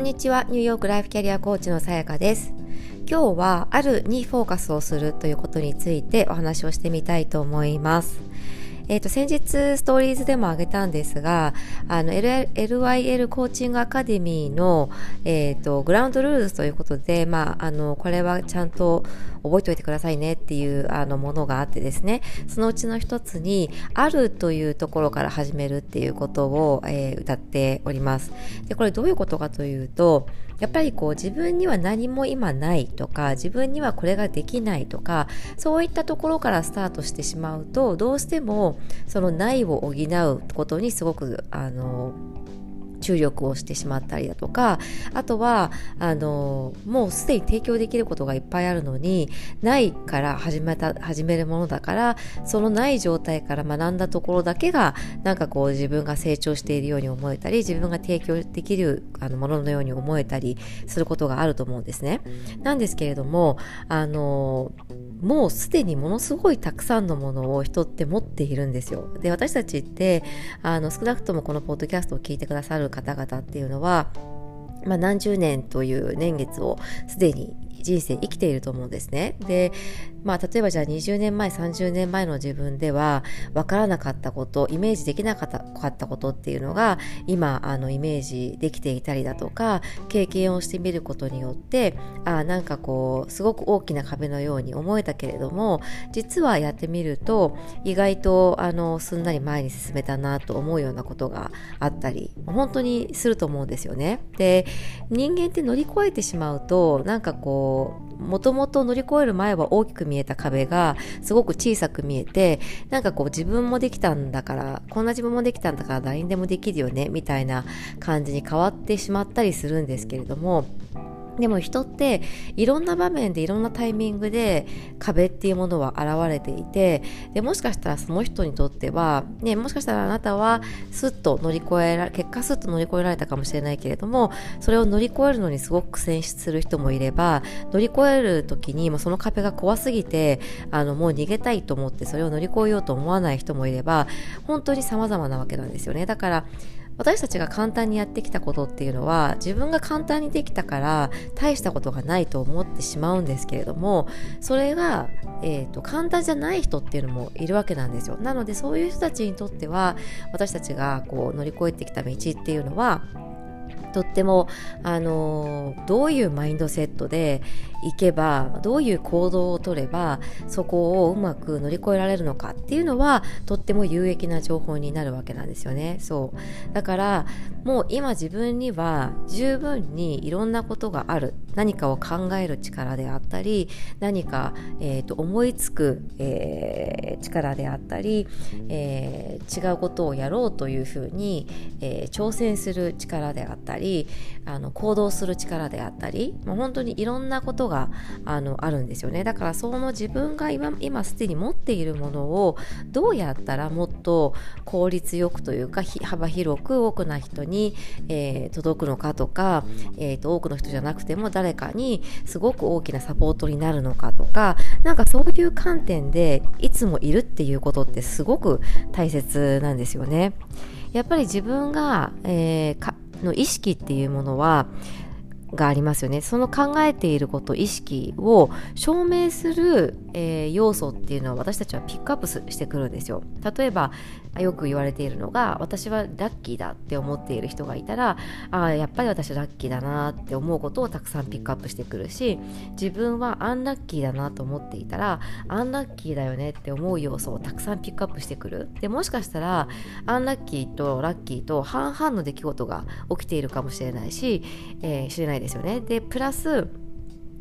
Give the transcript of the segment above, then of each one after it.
んにちは。ニューヨークライフキャリアコーチのさやかです。今日はあるにフォーカスをするということについてお話をしてみたいと思います。えっ、ー、と、先日ストーリーズでもあげたんですが、あの、LYL コーチングアカデミーの、えっ、ー、と、グラウンドルールズということで、まあ、あの、これはちゃんと覚えておいてくださいねっていうあのものがあってですね、そのうちの一つに、あるというところから始めるっていうことを、えー、歌っております。で、これどういうことかというと、やっぱりこう自分には何も今ないとか自分にはこれができないとかそういったところからスタートしてしまうとどうしてもそのないを補うことにすごくあの注力をしてしまったりだとかあとはあのもうすでに提供できることがいっぱいあるのにないから始めた始めるものだからそのない状態から学んだところだけがなんかこう自分が成長しているように思えたり自分が提供できるあのもののように思えたりすることがあると思うんですね。なんですけれどもあのもうすでにものすごいたくさんのものを人って持っているんですよ。で私たちってあの少なくともこのポッドキャストを聞いてくださる方々っていうのは、まあ、何十年という年月をすでに人生生きていると思うんですね。で、まあ、例えばじゃあ20年前、30年前の自分では分からなかったこと、イメージできなかったことっていうのが今、あの、イメージできていたりだとか、経験をしてみることによって、あなんかこう、すごく大きな壁のように思えたけれども、実はやってみると、意外と、あの、すんなり前に進めたなと思うようなことがあったり、本当にすると思うんですよね。で、人間って乗り越えてしまうと、なんかこう、もともと乗り越える前は大きく見えた壁がすごく小さく見えてなんかこう自分もできたんだからこんな自分もできたんだから誰にでもできるよねみたいな感じに変わってしまったりするんですけれどもでも人っていろんな場面でいろんなタイミングで壁っていうものは現れていてでもしかしたらその人にとっては、ね、もしかしたらあなたはスッと乗り越えら結果スッと乗り越えられたかもしれないけれどもそれを乗り越えるのにすごく苦戦する人もいれば乗り越える時にもその壁が怖すぎてあのもう逃げたいと思ってそれを乗り越えようと思わない人もいれば本当に様々なわけなんですよね。だから私たちが簡単にやってきたことっていうのは自分が簡単にできたから大したことがないと思ってしまうんですけれどもそれが、えーと、簡単じゃない人っていうのもいるわけなんですよ。なのでそういう人たちにとっては私たちがこう乗り越えてきた道っていうのはとっても、あのどういうマインドセットでいけばどういう行動をとればそこをうまく乗り越えられるのかっていうのはとっても有益な情報になるわけなんですよね。そう。だからもう今自分には十分にいろんなことがある。何かを考える力であったり何か、えーと、思いつく、えー、力であったり、えー、違うことをやろうというふうに、えー、挑戦する力であったりあの行動する力であったり、まあ、本当にいろんなことがあのあるんですよねだからその自分が今今すでに持っているものをどうやったらもっと効率よくというか幅広く多くな人に、えー、届くのかとか、えーと、多くの人じゃなくても誰かにすごく大きなサポートになるのかとかなんかそういう観点でいつもいるっていうことってすごく大切なんですよね。やっぱり自分が、えー、の意識っていうものはがありますよね。その考えていること意識を証明する、えー、要素っていうのは私たちはピックアップしてくるんですよ。例えばよく言われているのが私はラッキーだって思っている人がいたらあやっぱり私ラッキーだなって思うことをたくさんピックアップしてくるし自分はアンラッキーだなと思っていたらアンラッキーだよねって思う要素をたくさんピックアップしてくる。でもしかしたらアンラッキーとラッキーと半々の出来事が起きているかもしれないし、えー、知れないですよね。でプラス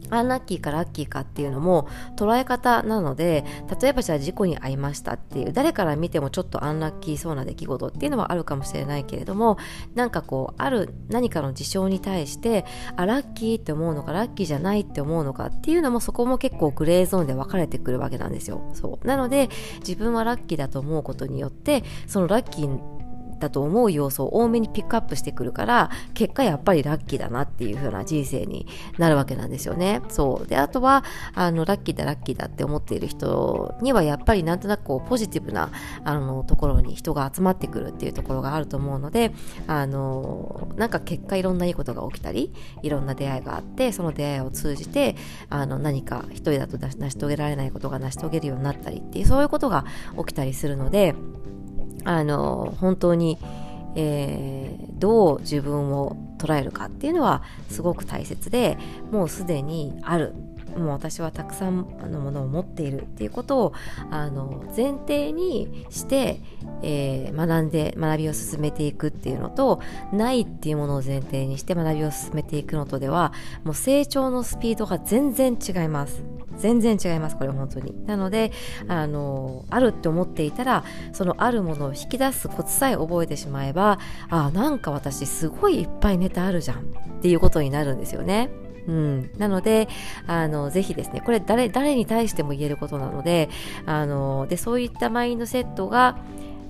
アンラッキーかラッキーかっていうのも捉え方なので例えばじゃあ事故に遭いましたっていう誰から見てもちょっとアンラッキーそうな出来事っていうのはあるかもしれないけれどもなんかこうある何かの事象に対してあラッキーって思うのかラッキーじゃないって思うのかっていうのもそこも結構グレーゾーンで分かれてくるわけなんですよ。そう。なので自分はラッキーだと思うことによってそのラッキーだと思う要素を多めにピックアップしてくるから結果やっぱりラッキーだなっていう風な人生になるわけなんですよね。そう。であとはあのラッキーだラッキーだって思っている人にはやっぱりなんとなくこうポジティブなあのところに人が集まってくるっていうところがあると思うのであのなんか結果いろんないいことが起きたりいろんな出会いがあってその出会いを通じてあの何か一人だと成し遂げられないことが成し遂げるようになったりっていうそういうことが起きたりするのであの本当に、えー、どう自分を捉えるかっていうのはすごく大切でもうすでにある。もう私はたくさんのものを持っているっていうことをあの前提にして、えー、学んで学びを進めていくっていうのとないっていうものを前提にして学びを進めていくのとではもう成長のスピードが全然違います。全然違いますこれ本当に。なのであのあるって思っていたらそのあるものを引き出すコツさえ覚えてしまえばあなんか私すごいいっぱいネタあるじゃんっていうことになるんですよね。うん、なのであのぜひですねこれ誰誰に対しても言えることなのであのでそういったマインドセットが、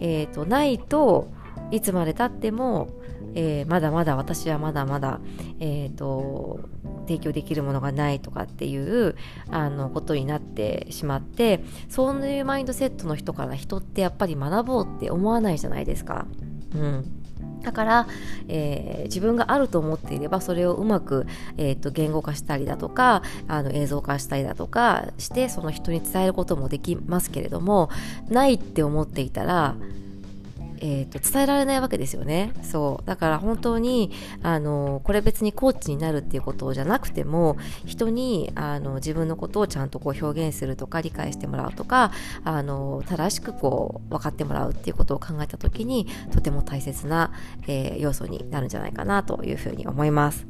えーと、ないといつまでたっても、えー、まだまだ私はまだまだ、えーと、提供できるものがないとかっていうあのことになってしまってそういうマインドセットの人から人ってやっぱり学ぼうって思わないじゃないですか。うんだから、えー、自分があると思っていればそれをうまく、えーと、言語化したりだとかあの映像化したりだとかしてその人に伝えることもできますけれどもないって思っていたらえーと、伝えられないわけですよね。そう。だから本当にあのこれ別にコーチになるっていうことじゃなくても人にあの自分のことをちゃんとこう表現するとか理解してもらうとかあの正しくこう分かってもらうっていうことを考えた時にとても大切な、えー、要素になるんじゃないかなというふうに思います、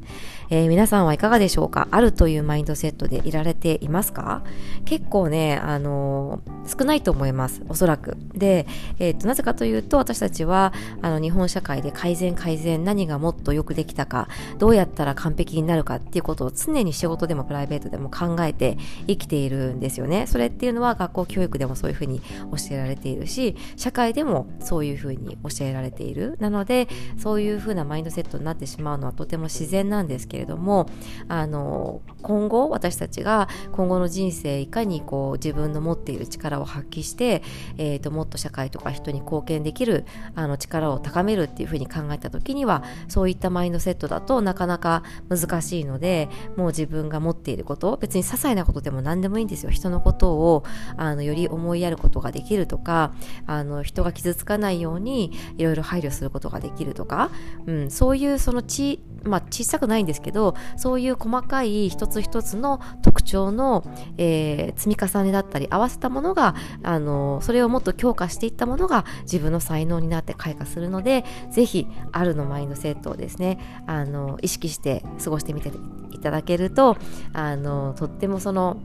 えー、皆さんはいかがでしょうか？あるというマインドセットでいられていますか？結構ねあの少ないと思います。おそらく。で、えーとなぜかというと私たちはあの日本社会で改善改善何がもっとよくできたかどうやったら完璧になるかっていうことを常に仕事でもプライベートでも考えて生きているんですよね。それっていうのは学校教育でもそういうふうに教えられているし社会でもそういうふうに教えられている。なのでそういうふうなマインドセットになってしまうのはとても自然なんですけれどもあの今後私たちが今後の人生いかにこう自分の持っている力を発揮して、えーともっと社会とか人に貢献できるあの力を高めるっていうふうに考えた時にはそういったマインドセットだとなかなか難しいのでもう自分が持っていること別に些細なことでも何でもいいんですよ。人のことをあのより思いやることができるとかあの人が傷つかないようにいろいろ配慮することができるとか、うん、そういうそのちまあ、小さくないんですけどそういう細かい一つ一つの特徴の、えー、積み重ねだったり合わせたものがあのそれをもっと強化していったものが自分の才能になって開花するのでぜひあるのマインドセットをですねあの意識して過ごしてみていただけるとあのとってもその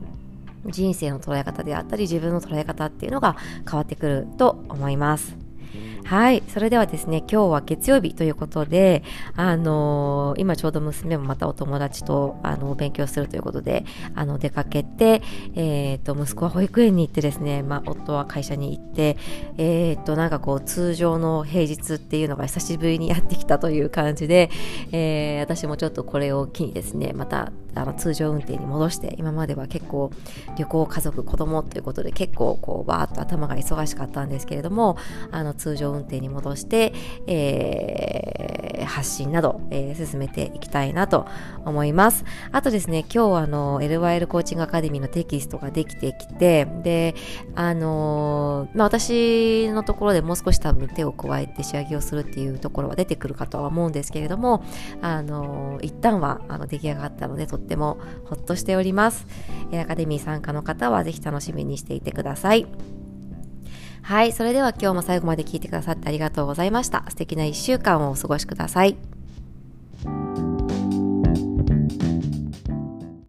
人生の捉え方であったり自分の捉え方っていうのが変わってくると思います。はい。それではですね、今日は月曜日ということで、あのー、今ちょうど娘もまたお友達と、あの、勉強するということで、あの、出かけて、えっ、ー、と、息子は保育園に行ってですね、まあ、夫は会社に行って、えっ、ー、と、なんかこう、通常の平日っていうのが久しぶりにやってきたという感じで、えー、私もちょっとこれを機にですね、また、あの、通常運転に戻して、今までは結構、旅行、家族、子供ということで、結構、こう、バーっと頭が忙しかったんですけれども、あの、通常運転に戻して、えー、発信など、えー、進めていきたいなと思います。あとですね、今日あの、LYL コーチングアカデミーのテキストができてきて、で、あのー、まあ、私のところでもう少し多分手を加えて仕上げをするっていうところは出てくるかとは思うんですけれども、あのー、一旦はあの出来上がったのでとってもほっとしております。アカデミー参加の方はぜひ楽しみにしていてください。はい。それでは今日も最後まで聞いてくださってありがとうございました。素敵な一週間をお過ごしください。